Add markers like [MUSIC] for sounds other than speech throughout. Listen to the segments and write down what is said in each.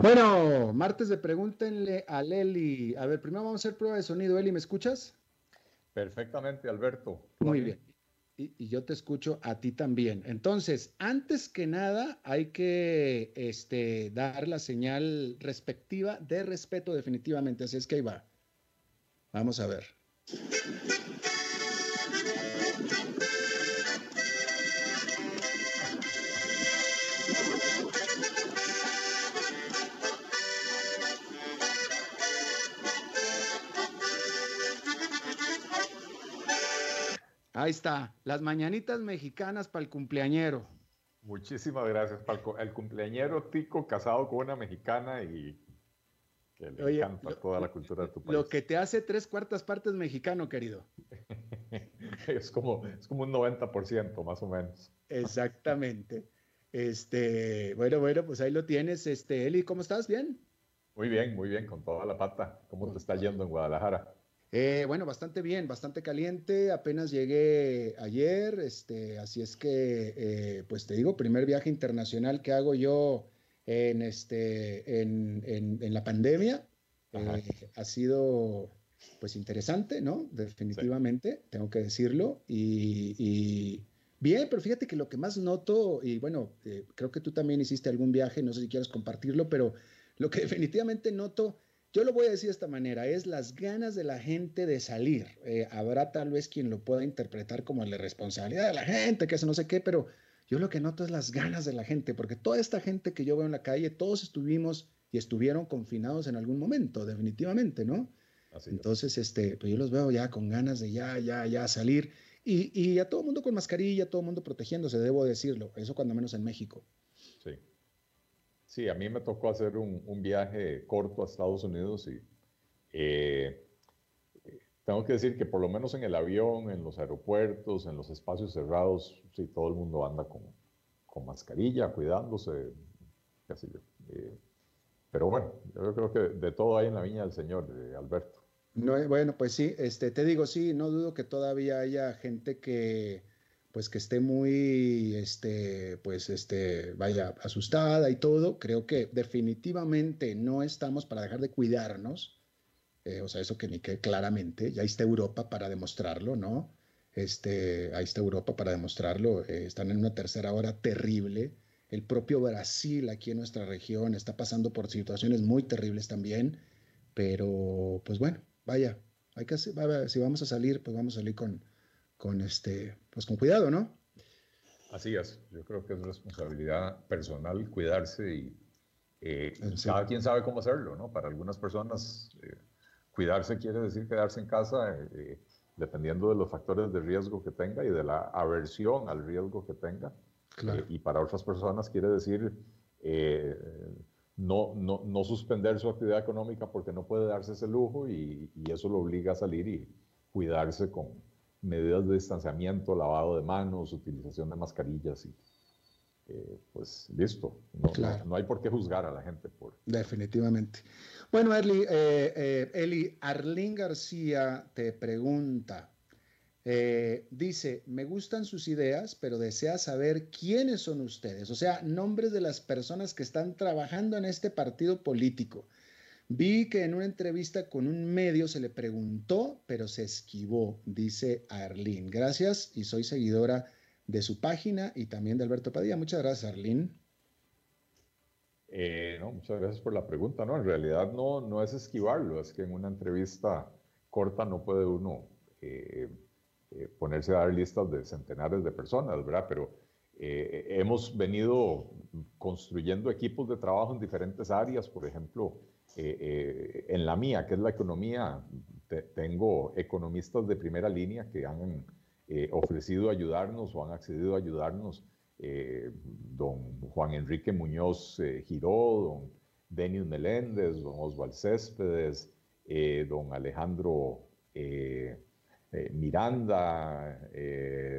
Bueno, martes de pregúntenle a Leli. A ver, primero vamos a hacer prueba de sonido. Eli, ¿me escuchas? Perfectamente, Alberto. Muy bien. Y, yo te escucho a ti también. Entonces, antes que nada, hay que este, dar la señal respectiva de respeto definitivamente. Así es que ahí va. Vamos a ver. Ahí está, las mañanitas mexicanas para el cumpleañero. Muchísimas gracias, Palco. El cumpleañero tico casado con una mexicana y que le encanta toda la cultura de tu país. Lo que te hace tres cuartas partes mexicano, querido. [LAUGHS] es, como, es como un 90% más o menos. Exactamente. Este, bueno, bueno, pues ahí lo tienes. Este, Eli, ¿cómo estás? ¿Bien? Muy bien, muy bien, con toda la pata. ¿Cómo te está yendo en Guadalajara? Eh, bueno, bastante bien, bastante caliente. Apenas llegué ayer, este, así es que, eh, pues te digo, primer viaje internacional que hago yo en, este, en, en, la pandemia. Eh, ha sido, pues, interesante, ¿no? Definitivamente, tengo que decirlo. Y, bien, pero fíjate que lo que más noto, y bueno, creo que tú también hiciste algún viaje, no sé si quieres compartirlo, pero lo que [LAUGHS] definitivamente noto yo lo voy a decir de esta manera, es las ganas de la gente de salir. Eh, habrá tal vez quien lo pueda interpretar como la responsabilidad de la gente, que eso no sé qué, pero yo lo que noto es las ganas de la gente, porque toda esta gente que yo veo en la calle, todos estuvimos y estuvieron confinados en algún momento, definitivamente, ¿no? Entonces, este, pues yo los veo ya con ganas de ya, ya, ya salir. Y, y a todo el mundo con mascarilla, todo el mundo protegiéndose, debo decirlo. Eso cuando menos en México. Sí. Sí, a mí me tocó hacer un, viaje corto a Estados Unidos y eh, tengo que decir que por lo menos en el avión, en los aeropuertos, en los espacios cerrados, sí, todo el mundo anda con, mascarilla, cuidándose, qué sé yo. Eh, pero bueno, yo creo que de todo hay en la viña del Señor, Alberto. No, bueno, pues sí, este, te digo, sí, no dudo que todavía haya gente que pues que esté muy, este, pues, este, vaya, asustada y todo, creo que definitivamente no estamos para dejar de cuidarnos. Eh, o sea, eso que ni que claramente, ya está Europa para demostrarlo, ¿no? Este, ahí está Europa para demostrarlo. Eh, están en una tercera hora terrible. El propio Brasil aquí en nuestra región está pasando por situaciones muy terribles también. Pero, pues bueno, vaya, hay que, si vamos a salir, pues vamos a salir con, con este, pues con cuidado, ¿no? Así es, yo creo que es responsabilidad personal cuidarse y eh, cada quien sabe cómo hacerlo, ¿no? Para algunas personas eh, cuidarse quiere decir quedarse en casa eh, dependiendo de los factores de riesgo que tenga y de la aversión al riesgo que tenga. y para otras personas quiere decir no, no, no, suspender su actividad económica porque no puede darse ese lujo y, y eso lo obliga a salir y cuidarse con, medidas de distanciamiento, lavado de manos, utilización de mascarillas y eh, pues listo. No, hay por qué juzgar a la gente por... Definitivamente. Bueno, Eli, eh, eh, Eli Arlín García te pregunta, dice, me gustan sus ideas, pero desea saber quiénes son ustedes, o sea, nombres de las personas que están trabajando en este partido político. Vi que en una entrevista con un medio se le preguntó, pero se esquivó, dice Arlene. Gracias y soy seguidora de su página y también de Alberto Padilla. Muchas gracias, Arlene. Eh, no, muchas gracias por la pregunta. No, en realidad no, no es esquivarlo, es que en una entrevista corta no puede uno eh, eh, ponerse a dar listas de centenares de personas, ¿verdad? Pero hemos venido construyendo equipos de trabajo en diferentes áreas, por ejemplo, eh, eh, en la mía, que es la economía, tengo economistas de primera línea que han eh, ofrecido ayudarnos o han accedido a ayudarnos. don Juan Enrique Muñoz Giró, don Denis Meléndez, don Oswald Céspedes, don Alejandro Miranda,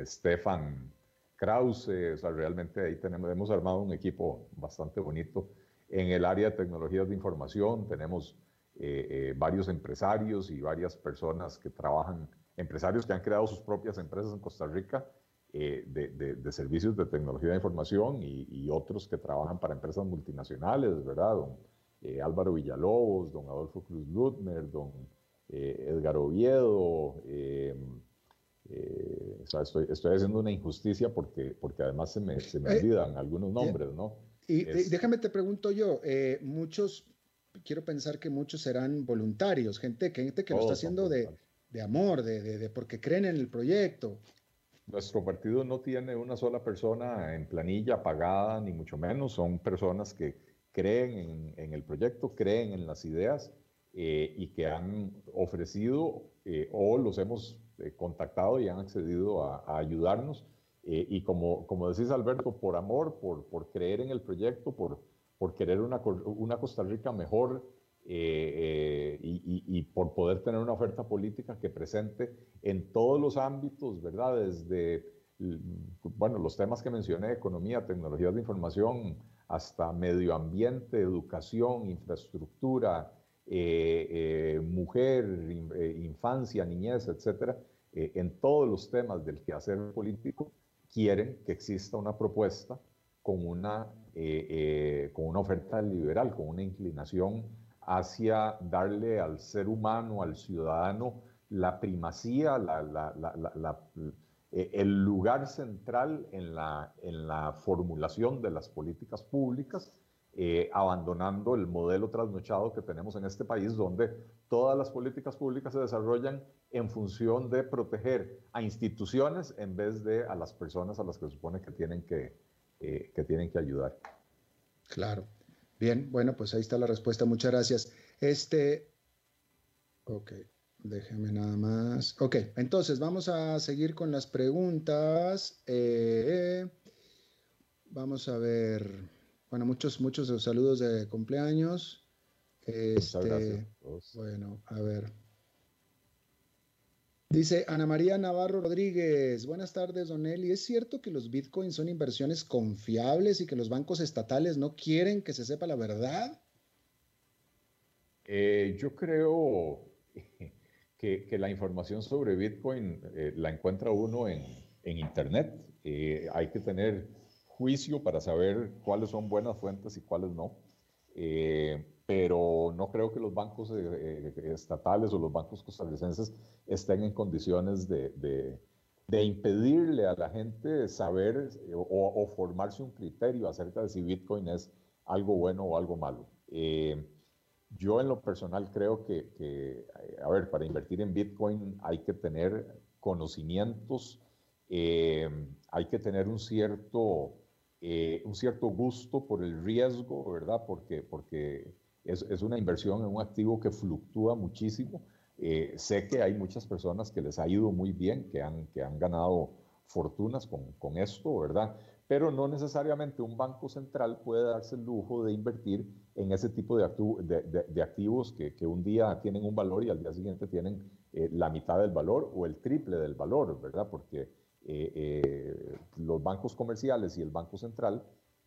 Stefan Krause, o sea, realmente ahí tenemos, hemos armado un equipo bastante bonito en el área de tecnologías de información tenemos eh, eh, varios empresarios y varias personas que trabajan, empresarios que han creado sus propias empresas en Costa Rica eh, de, servicios de tecnología de información y, otros que trabajan para empresas multinacionales, ¿verdad? Don Álvaro Villalobos, don Adolfo Cruz Lutmer, don eh, Edgar Oviedo. estoy, estoy, haciendo una injusticia porque, porque además se me, se me olvidan algunos nombres, ¿no? Y déjame te pregunto yo, muchos, quiero pensar que muchos serán voluntarios, gente, gente que lo está haciendo de, de, amor, de, de, de, porque creen en el proyecto. Nuestro partido no tiene una sola persona en planilla pagada, ni mucho menos. Son personas que creen en, el proyecto, creen en las ideas eh, y que han ofrecido eh, o los hemos eh, contactado y han accedido a, ayudarnos. y como, como decís, Alberto, por amor, por, por creer en el proyecto, por, por querer una, una Costa Rica mejor, eh, eh, y, por poder tener una oferta política que presente en todos los ámbitos, ¿verdad? Desde, bueno, los temas que mencioné, economía, tecnologías de información, hasta medio ambiente, educación, infraestructura, eh, mujer, infancia, niñez, etcétera, en todos los temas del quehacer político, quieren que exista una propuesta con una, con una oferta liberal, con una inclinación hacia darle al ser humano, al ciudadano, la primacía, eh, el lugar central en la, en la, formulación de las políticas públicas, eh, abandonando el modelo trasnochado que tenemos en este país, donde todas las políticas públicas se desarrollan en función de proteger a instituciones en vez de a las personas a las que se supone que tienen que, eh, que, tienen que ayudar. Claro. Bien, bueno, pues ahí está la respuesta. Muchas gracias. Este, ok, déjeme nada más. Ok, entonces vamos a seguir con las preguntas. Eh, vamos a ver, bueno, muchos, muchos saludos de cumpleaños. Este, bueno, a ver. Dice Ana María Navarro Rodríguez, buenas tardes, Don Eli. ¿Es cierto que los bitcoins son inversiones confiables y que los bancos estatales no quieren que se sepa la verdad? Eh, yo creo [LAUGHS] que, la información sobre bitcoin eh, la encuentra uno en, Internet. Eh, hay que tener juicio para saber cuáles son buenas fuentes y cuáles no pero no creo que los bancos eh, eh, estatales o los bancos costarricenses estén en condiciones de, de, impedirle a la gente saber eh, o, formarse un criterio acerca de si Bitcoin es algo bueno o algo malo. yo en lo personal creo que, que, a ver, para invertir en Bitcoin hay que tener conocimientos, hay que tener un cierto, un cierto gusto por el riesgo, ¿verdad? Porque, porque es, una inversión en un activo que fluctúa muchísimo. Eh, sé que hay muchas personas que les ha ido muy bien, que han, que han ganado fortunas con, con esto, ¿verdad? Pero no necesariamente un banco central puede darse el lujo de invertir en ese tipo de, de, activos que, que, un día tienen un valor y al día siguiente tienen eh, la mitad del valor o el triple del valor, ¿verdad? Porque eh, los bancos comerciales y el Banco Central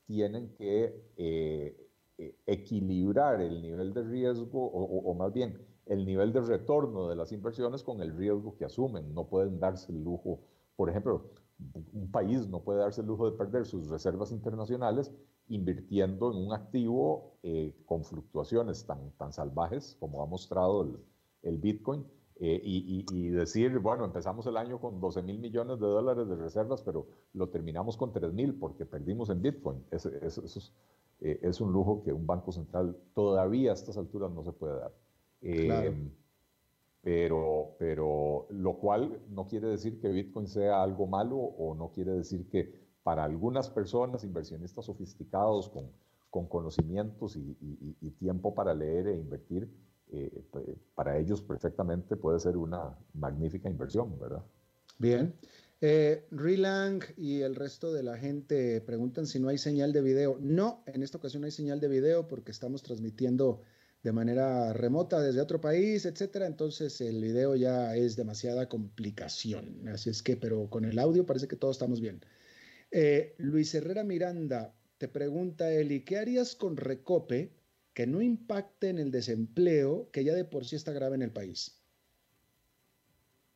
tienen que eh, equilibrar el nivel de riesgo o, más bien el nivel de retorno de las inversiones con el riesgo que asumen. No pueden darse el lujo, por ejemplo, un país no puede darse el lujo de perder sus reservas internacionales invirtiendo en un activo eh, con fluctuaciones tan, tan salvajes como ha mostrado el, el Bitcoin. Eh, y, decir, bueno, empezamos el año con 12 mil millones de dólares de reservas, pero lo terminamos con 3 mil porque perdimos en Bitcoin. Eso, eso, eh, es un lujo que un banco central todavía a estas alturas no se puede dar. Eh, pero, pero lo cual no quiere decir que Bitcoin sea algo malo o no quiere decir que para algunas personas, inversionistas sofisticados con, con conocimientos y, tiempo para leer e invertir, eh, para ellos perfectamente puede ser una magnífica inversión, ¿verdad? Bien. Eh, y el resto de la gente preguntan si no hay señal de video. No, en esta ocasión no hay señal de video porque estamos transmitiendo de manera remota desde otro país, etcétera. Entonces el video ya es demasiada complicación. Así es que, pero con el audio parece que todos estamos bien. Eh, Luis Herrera Miranda te pregunta, Eli, ¿qué harías con Recope que no impacte en el desempleo que ya de por sí está grave en el país?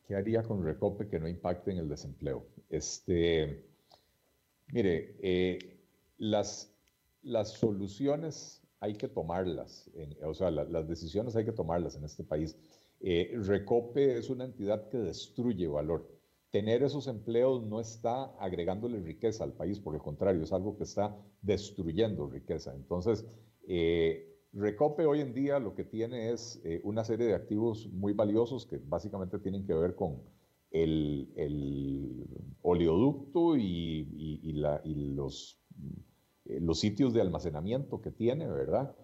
¿Qué haría con Recope que no impacte en el desempleo? Este, mire, eh, las, las soluciones hay que tomarlas, o sea, las decisiones hay que tomarlas en este país. Eh, Recope es una entidad que destruye valor. Tener esos empleos no está agregándole riqueza al país, por el contrario, es algo que está destruyendo riqueza. Entonces, eh, Recope hoy en día lo que tiene es eh, una serie de activos muy valiosos que básicamente tienen que ver con el, oleoducto y, los, eh, los, sitios de almacenamiento que tiene, ¿verdad?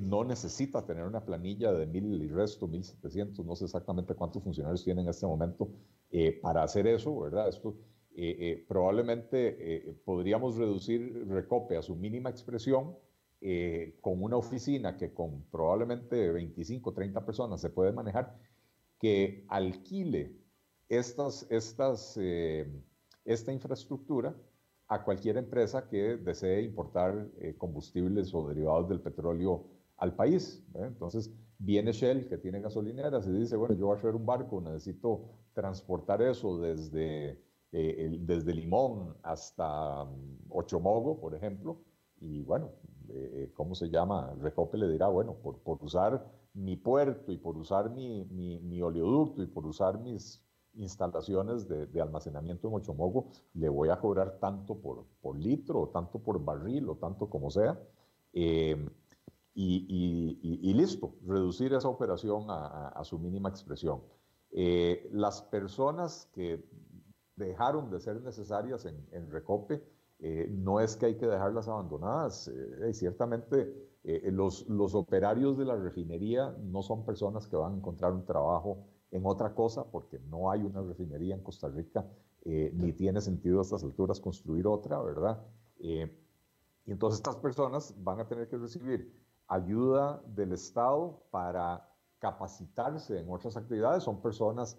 No necesita tener una planilla de mil y resto, mil setecientos, no sé exactamente cuántos funcionarios tiene en este momento para hacer eso, ¿verdad? Esto probablemente podríamos reducir Recope a su mínima expresión eh, con una oficina que con probablemente 25, 30 personas se puede manejar, que alquile estas, estas, eh, esta infraestructura a cualquier empresa que desee importar eh, combustibles o derivados del petróleo al país. Entonces, viene Shell, que tiene gasolineras, y dice, bueno, yo voy a hacer un barco, necesito transportar eso desde, desde Limón hasta um, Ochomogo, por ejemplo, y bueno, eh, ¿cómo se llama? Recope le dirá, bueno, por, por usar mi puerto y por usar mi, mi, oleoducto y por usar mis instalaciones de, almacenamiento en Ochomogo, le voy a cobrar tanto por, por litro, o tanto por barril, o tanto como sea. Eh, y, y, listo, reducir esa operación a, su mínima expresión. Eh, las personas que dejaron de ser necesarias en, en Recope, eh, no es que hay que dejarlas abandonadas. Eh, ciertamente eh, los, los operarios de la refinería no son personas que van a encontrar un trabajo en otra cosa porque no hay una refinería en Costa Rica ni tiene sentido a estas alturas construir otra, ¿verdad? y entonces estas personas van a tener que recibir ayuda del Estado para capacitarse en otras actividades. Son personas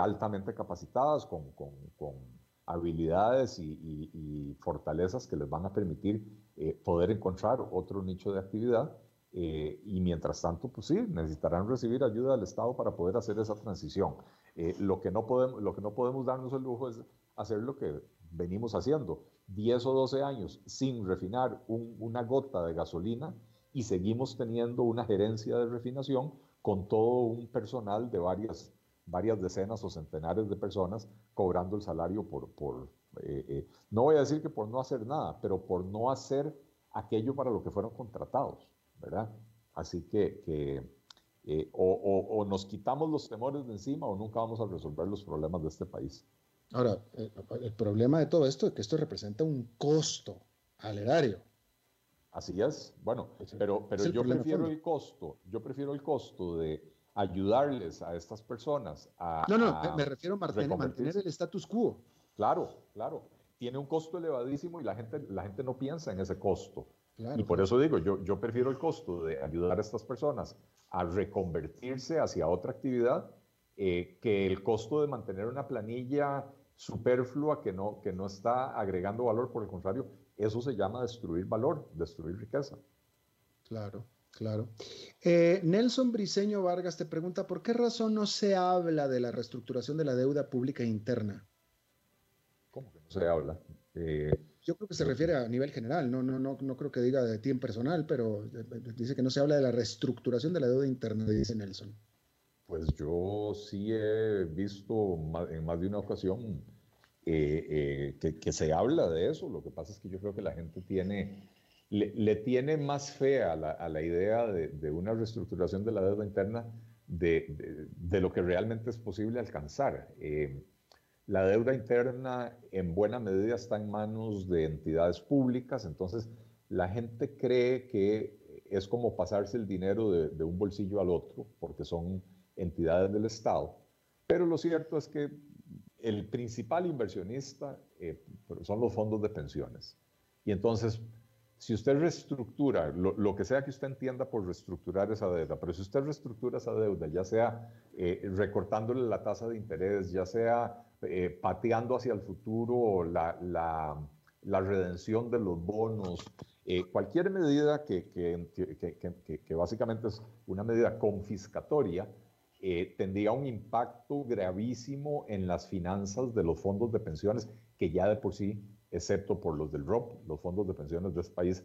altamente capacitadas con, con, con habilidades y, fortalezas que les van a permitir eh, poder encontrar otro nicho de actividad. Eh, y mientras tanto, pues sí, necesitarán recibir ayuda del Estado para poder hacer esa transición. Eh, lo, que no podemos, lo que no podemos darnos el lujo es hacer lo que venimos haciendo, 10 o 12 años sin refinar una gota de gasolina y seguimos teniendo una gerencia de refinación con todo un personal de varias varias decenas o centenares de personas cobrando el salario por, por eh, eh, no voy a decir que por no hacer nada, pero por no hacer aquello para lo que fueron contratados, ¿verdad? Así que, eh, o, o, nos quitamos los temores de encima o nunca vamos a resolver los problemas de este país. Ahora, el problema de todo esto es que esto representa un costo al erario. Así es, bueno, pero, pero yo prefiero el costo, yo prefiero el costo de ayudarles a estas personas a... No, no, me refiero a mantener, mantener el status quo. Claro, claro. Tiene un costo elevadísimo y la gente, la gente no piensa en ese costo. y por eso digo, yo, yo prefiero el costo de ayudar a estas personas a reconvertirse hacia otra actividad eh, que el costo de mantener una planilla superflua que no, que no está agregando valor. Por el contrario, eso se llama destruir valor, destruir riqueza. Claro. Claro. Eh, Nelson Briceño Vargas te pregunta, ¿por qué razón no se habla de la reestructuración de la deuda pública interna? ¿Cómo que no se habla? Eh, Yo creo que se refiere a nivel general, no, no, no, no creo que diga de ti en personal, pero eh, dice que no se habla de la reestructuración de la deuda interna, dice Nelson. Pues yo sí he visto en más de una ocasión que, que se habla de eso, lo que pasa es que yo creo que la gente tiene le, tiene más fe a la, idea de, una reestructuración de la deuda interna de, lo que realmente es posible alcanzar. Eh, la deuda interna en buena medida está en manos de entidades públicas, entonces la gente cree que es como pasarse el dinero de, un bolsillo al otro, porque son entidades del Estado. Pero lo cierto es que el principal inversionista eh, son los fondos de pensiones. Y entonces si usted reestructura, lo, que sea que usted entienda por reestructurar esa deuda, pero si usted reestructura esa deuda, ya sea eh, recortándole la tasa de interés, ya sea eh, pateando hacia el futuro la, la, redención de los bonos, eh, cualquier medida que, que, que, básicamente es una medida confiscatoria, tendría un impacto gravísimo en las finanzas de los fondos de pensiones que ya de por sí excepto por los del ROP, los fondos de pensiones de este país,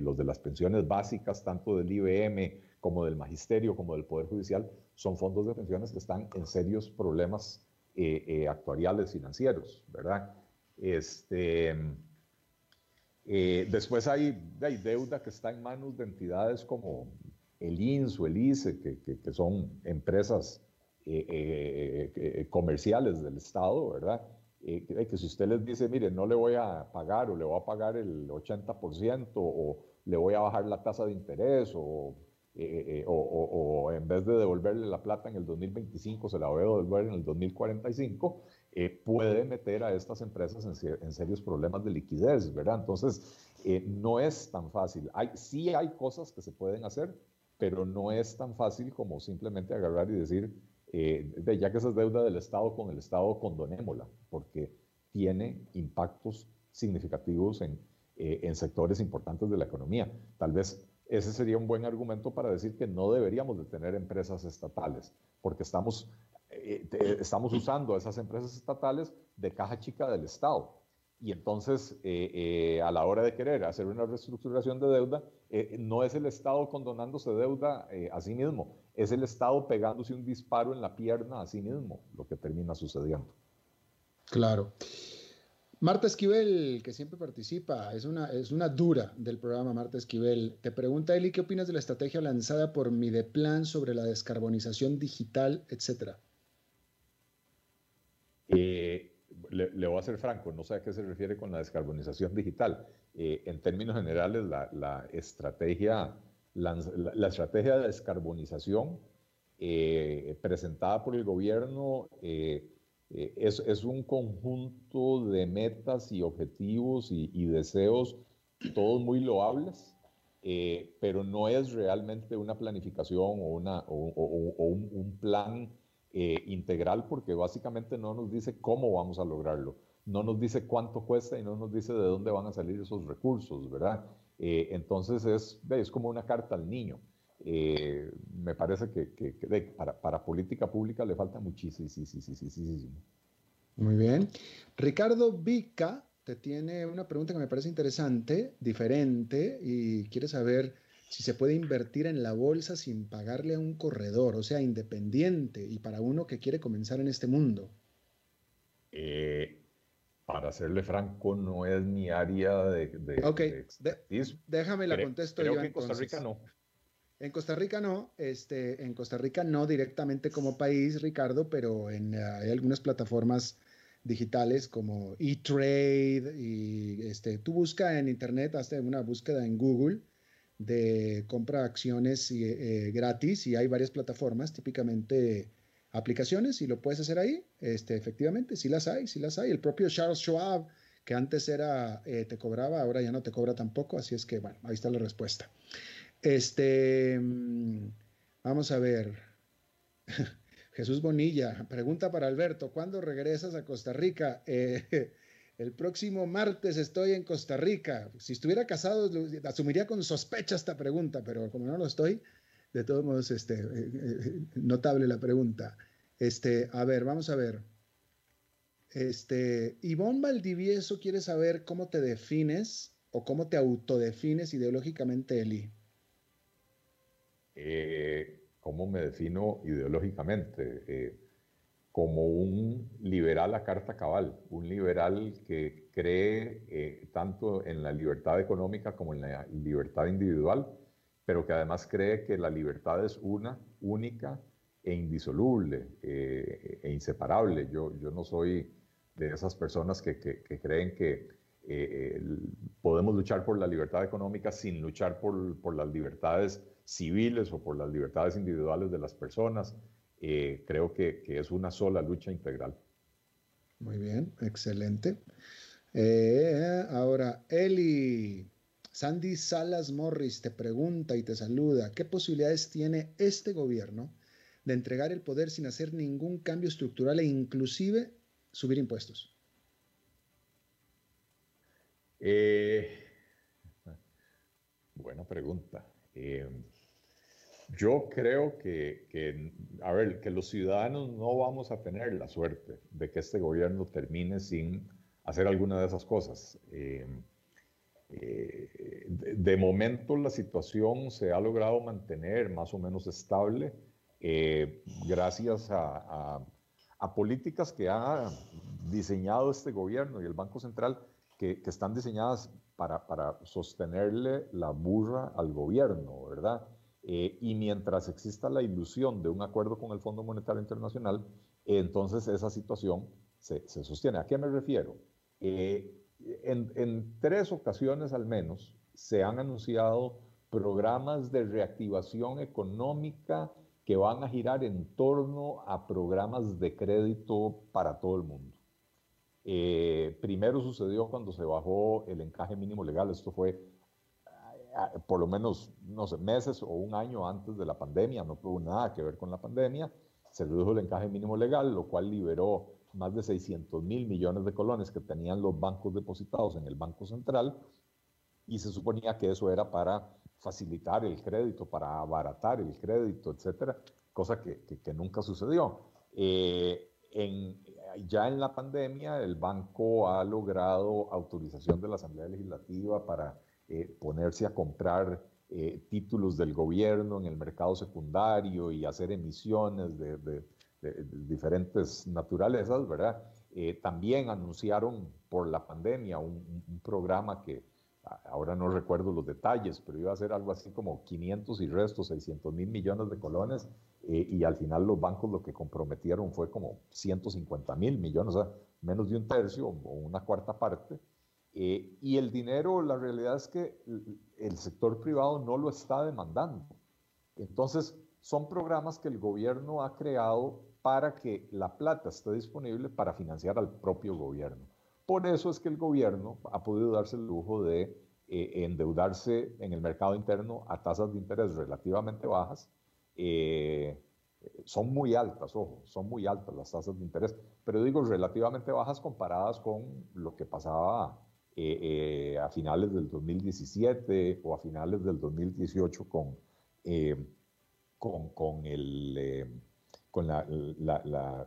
los de las pensiones básicas, tanto del IBM como del Magisterio, como del Poder Judicial, son fondos de pensiones que están en serios problemas actuariales financieros, ¿verdad? Este, después hay, hay, deuda que está en manos de entidades como el INS o el ICE, que, que son empresas comerciales del Estado, ¿verdad? Eh, que si usted les dice, mire, no le voy a pagar o le voy a pagar el 80% o le voy a bajar la tasa de interés o, eh, eh, o, o, en vez de devolverle la plata en el 2025 se la voy a devolver en el 2045, puede meter a estas empresas en, serios problemas de liquidez, ¿verdad? Entonces, no es tan fácil. Hay, sí hay cosas que se pueden hacer, pero no es tan fácil como simplemente agarrar y decir, eh, ya que esa es deuda del Estado con el Estado, condonémosla, porque tiene impactos significativos en, eh, en sectores importantes de la economía. Tal vez ese sería un buen argumento para decir que no deberíamos de tener empresas estatales, porque estamos, eh, estamos usando esas empresas estatales de caja chica del Estado. Y entonces, a la hora de querer hacer una reestructuración de deuda, no es el Estado condonándose deuda a sí mismo, es el Estado pegándose un disparo en la pierna a sí mismo, lo que termina sucediendo. Claro. Marta Esquivel, que siempre participa, es una, es una dura del programa Marta Esquivel. Te pregunta Eli, ¿qué opinas de la estrategia lanzada por Mideplan sobre la descarbonización digital, etcétera? Eh, le, voy a ser franco, no sé a qué se refiere con la descarbonización digital. Eh, en términos generales, la, la estrategia la, estrategia de descarbonización eh, presentada por el gobierno eh, eh, es, un conjunto de metas y objetivos y, deseos, todos muy loables, pero no es realmente una planificación o, una, un, un, plan integral porque básicamente no nos dice cómo vamos a lograrlo, no nos dice cuánto cuesta y no nos dice de dónde van a salir esos recursos, ¿verdad? Eh, entonces es, es como una carta al niño. Eh, me parece que, para, para, política pública le falta muchísimo. Sí, sí, sí, Muy bien. Ricardo Vica te tiene una pregunta que me parece interesante, diferente, y quiere saber si se puede invertir en la bolsa sin pagarle a un corredor, o sea, independiente, y para uno que quiere comenzar en este mundo. Eh, para serle franco, no es mi área de, de, ok, déjame la contesto creo que en Costa Rica no. En Costa Rica no, este, en Costa Rica no directamente como país, Ricardo, pero en, eh, hay algunas plataformas digitales como eTrade y este, tú busca en internet, hazte una búsqueda en Google de compra acciones eh, gratis y hay varias plataformas, típicamente aplicaciones y lo puedes hacer ahí. Este, efectivamente, sí las hay, sí las hay. El propio Charles Schwab, que antes era, eh, te cobraba, ahora ya no te cobra tampoco, así es que, bueno, ahí está la respuesta. Este, mm, vamos a ver. [LAUGHS] Jesús Bonilla, pregunta para Alberto, ¿cuándo regresas a Costa Rica? Eh, [LAUGHS] el próximo martes estoy en Costa Rica. Si estuviera casado, asumiría con sospecha esta pregunta, pero como no lo estoy, de todos modos, este, eh, eh, notable la pregunta. Este, a ver, vamos a ver. Este, Ivonne Valdivieso quiere saber cómo te defines o cómo te autodefines ideológicamente, Eli. Eh, ¿Cómo me defino ideológicamente? como un liberal a carta cabal, un liberal que cree tanto en la libertad económica como en la libertad individual pero que además cree que la libertad es una, única e indisoluble eh, e inseparable. Yo, yo no soy de esas personas que, que, creen que eh, podemos luchar por la libertad económica sin luchar por, por, las libertades civiles o por las libertades individuales de las personas. Eh, creo que, que, es una sola lucha integral. Muy bien, excelente. ahora, Eli. Sandy Salas Morris te pregunta y te saluda, ¿qué posibilidades tiene este gobierno de entregar el poder sin hacer ningún cambio estructural e inclusive subir impuestos? Eh, buena pregunta. Eh, yo creo que, a ver, que los ciudadanos no vamos a tener la suerte de que este gobierno termine sin hacer alguna de esas cosas. Eh, eh, de, momento la situación se ha logrado mantener más o menos estable eh, gracias a, políticas que ha diseñado este gobierno y el Banco Central que, están diseñadas para, sostenerle la burra al gobierno, ¿verdad? Eh, y mientras exista la ilusión de un acuerdo con el Fondo Monetario Internacional, entonces esa situación se, sostiene. ¿A qué me refiero? En, tres ocasiones al menos se han anunciado programas de reactivación económica que van a girar en torno a programas de crédito para todo el mundo. Eh, primero sucedió cuando se bajó el encaje mínimo legal, esto fue eh, por lo menos, no sé, meses o un año antes de la pandemia, no tuvo nada que ver con la pandemia, se redujo el encaje mínimo legal, lo cual liberó más de 600 mil millones de colones que tenían los bancos depositados en el Banco Central y se suponía que eso era para facilitar el crédito, para abaratar el crédito, etcétera, cosa que, que, nunca sucedió. Eh, en, ya en la pandemia, el banco ha logrado autorización de la Asamblea Legislativa para eh, ponerse a comprar eh, títulos del gobierno en el mercado secundario y hacer emisiones de, de de, diferentes naturalezas, ¿verdad? Eh, también anunciaron por la pandemia un, programa que ahora no recuerdo los detalles, pero iba a ser algo así como 500 y restos, 600 mil millones de colones, eh, y al final los bancos lo que comprometieron fue como 150 mil millones, o sea, menos de un tercio o una cuarta parte. Eh, y el dinero, la realidad es que el sector privado no lo está demandando. Entonces, son programas que el gobierno ha creado para que la plata esté disponible para financiar al propio gobierno. Por eso es que el gobierno ha podido darse el lujo de eh, endeudarse en el mercado interno a tasas de interés relativamente bajas. Eh, son muy altas, ojo, son muy altas las tasas de interés, pero digo relativamente bajas comparadas con lo que pasaba eh, a finales del 2017 o a finales del 2018 con, con, con el con la, la, la,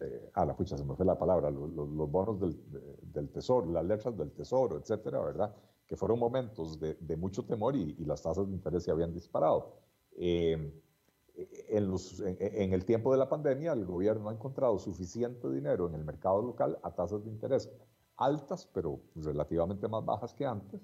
eh, ah, la pucha, se me fue la palabra, los, los, bonos del, del, tesoro, las letras del tesoro, etcétera, ¿verdad? Que fueron momentos de, de mucho temor y, y, las tasas de interés se habían disparado. Eh, en, los, en, en, el tiempo de la pandemia, el gobierno ha encontrado suficiente dinero en el mercado local a tasas de interés altas, pero relativamente más bajas que antes,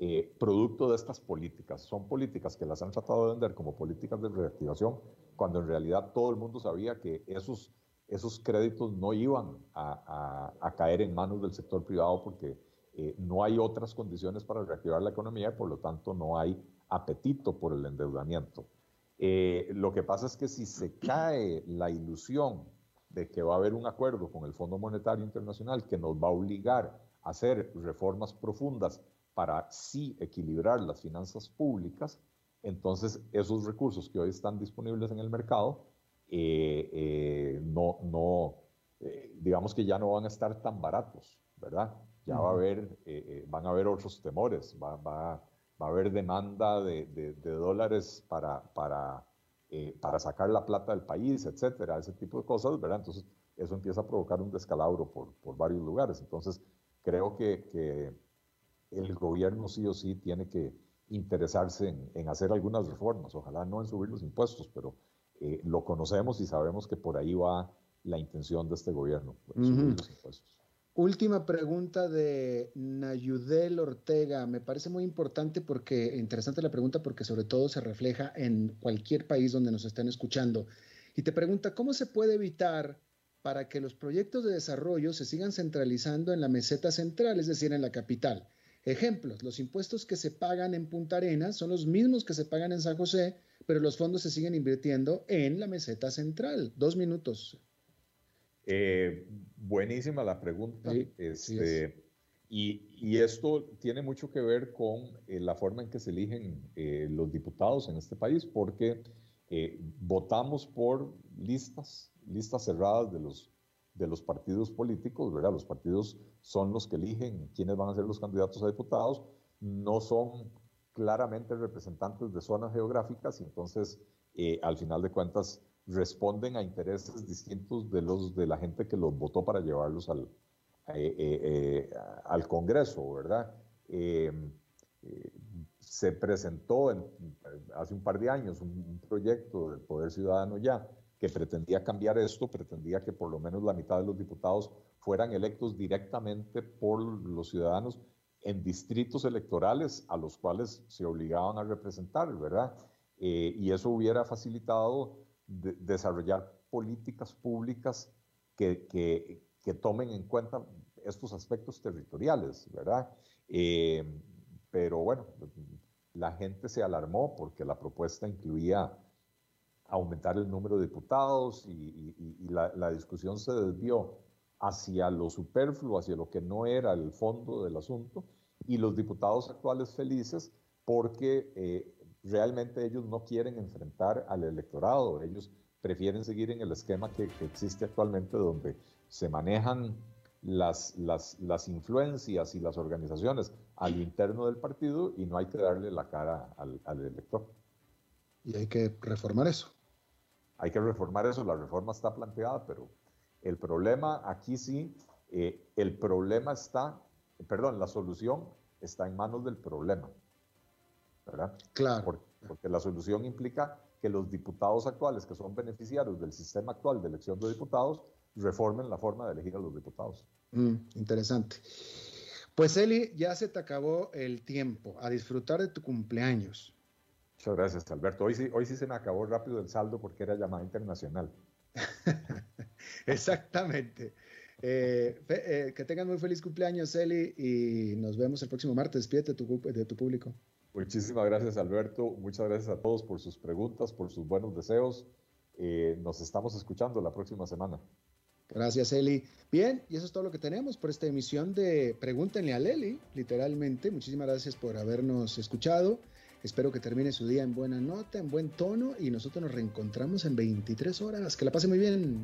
eh, producto de estas políticas. Son políticas que las han tratado de vender como políticas de reactivación, cuando en realidad todo el mundo sabía que esos, esos créditos no iban a, a, caer en manos del sector privado porque eh, no hay otras condiciones para reactivar la economía y por lo tanto no hay apetito por el endeudamiento. Eh, lo que pasa es que si se cae la ilusión de que va a haber un acuerdo con el Fondo Monetario Internacional que nos va a obligar a hacer reformas profundas para sí equilibrar las finanzas públicas, entonces esos recursos que hoy están disponibles en el mercado, eh, eh, no, no eh, digamos que ya no van a estar tan baratos, ¿verdad? Ya va a haber, van a haber otros temores, va, va, va a haber demanda de, de, dólares para, para, para sacar la plata del país, etcétera, ese tipo de cosas, ¿verdad? Entonces eso empieza a provocar un descalabro por, por varios lugares. Entonces creo que, que el gobierno sí o sí tiene que interesarse en, hacer algunas reformas, ojalá no en subir los impuestos, pero eh, lo conocemos y sabemos que por ahí va la intención de este gobierno, subir los impuestos. Última pregunta de Nayudel Ortega. Me parece muy importante porque, interesante la pregunta porque sobre todo se refleja en cualquier país donde nos estén escuchando. Y te pregunta, ¿cómo se puede evitar para que los proyectos de desarrollo se sigan centralizando en la meseta central, es decir, en la capital? Ejemplos, los impuestos que se pagan en Punta Arenas son los mismos que se pagan en San José, pero los fondos se siguen invirtiendo en la meseta central. Dos minutos. Eh, buenísima la pregunta. Este, y, esto tiene mucho que ver con eh, la forma en que se eligen eh, los diputados en este país, porque votamos por listas, listas cerradas de los de los partidos políticos, ¿verdad? Los partidos son los que eligen quiénes van a ser los candidatos a diputados, no son claramente representantes de zonas geográficas y entonces, eh, al final de cuentas, responden a intereses distintos de los de la gente que los votó para llevarlos al, eh, eh, al Congreso, ¿verdad? Eh, eh, se presentó hace un par de años un, proyecto del Poder Ciudadano ya que pretendía cambiar esto, pretendía que por lo menos la mitad de los diputados fueran electos directamente por los ciudadanos en distritos electorales a los cuales se obligaban a representar, ¿verdad? Eh, y eso hubiera facilitado desarrollar políticas públicas que, que, tomen en cuenta estos aspectos territoriales, ¿verdad? Eh, pero bueno, la gente se alarmó porque la propuesta incluía aumentar el número de diputados y, la, la, discusión se desvió hacia lo superfluo, hacia lo que no era el fondo del asunto, y los diputados actuales felices porque eh, realmente ellos no quieren enfrentar al electorado, ellos prefieren seguir en el esquema que, que existe actualmente donde se manejan las, las, las, influencias y las organizaciones al interno del partido y no hay que darle la cara al, al, elector. Y hay que reformar eso. Hay que reformar eso, la reforma está planteada, pero el problema aquí sí, eh, el problema está, perdón, la solución está en manos del problema, ¿verdad? Claro. porque la solución implica que los diputados actuales, que son beneficiarios del sistema actual de elección de diputados, reformen la forma de elegir a los diputados. Mm, interesante. Pues Eli, ya se te acabó el tiempo. A disfrutar de tu cumpleaños. Muchas gracias, Alberto. Hoy sí, hoy sí se me acabó rápido el saldo porque era llamada internacional. [LAUGHS] Exactamente. Eh, eh, que tengan muy feliz cumpleaños, Eli, y nos vemos el próximo martes. Despídete de tu público. Muchísimas gracias, Alberto. Muchas gracias a todos por sus preguntas, por sus buenos deseos. Eh, nos estamos escuchando la próxima semana. Gracias, Eli. Bien, y eso es todo lo que tenemos por esta emisión de Pregúntenle a Eli, literalmente. Muchísimas gracias por habernos escuchado. Espero que termine su día en buena nota, en buen tono y nosotros nos reencontramos en 23 horas. Que la pase muy bien.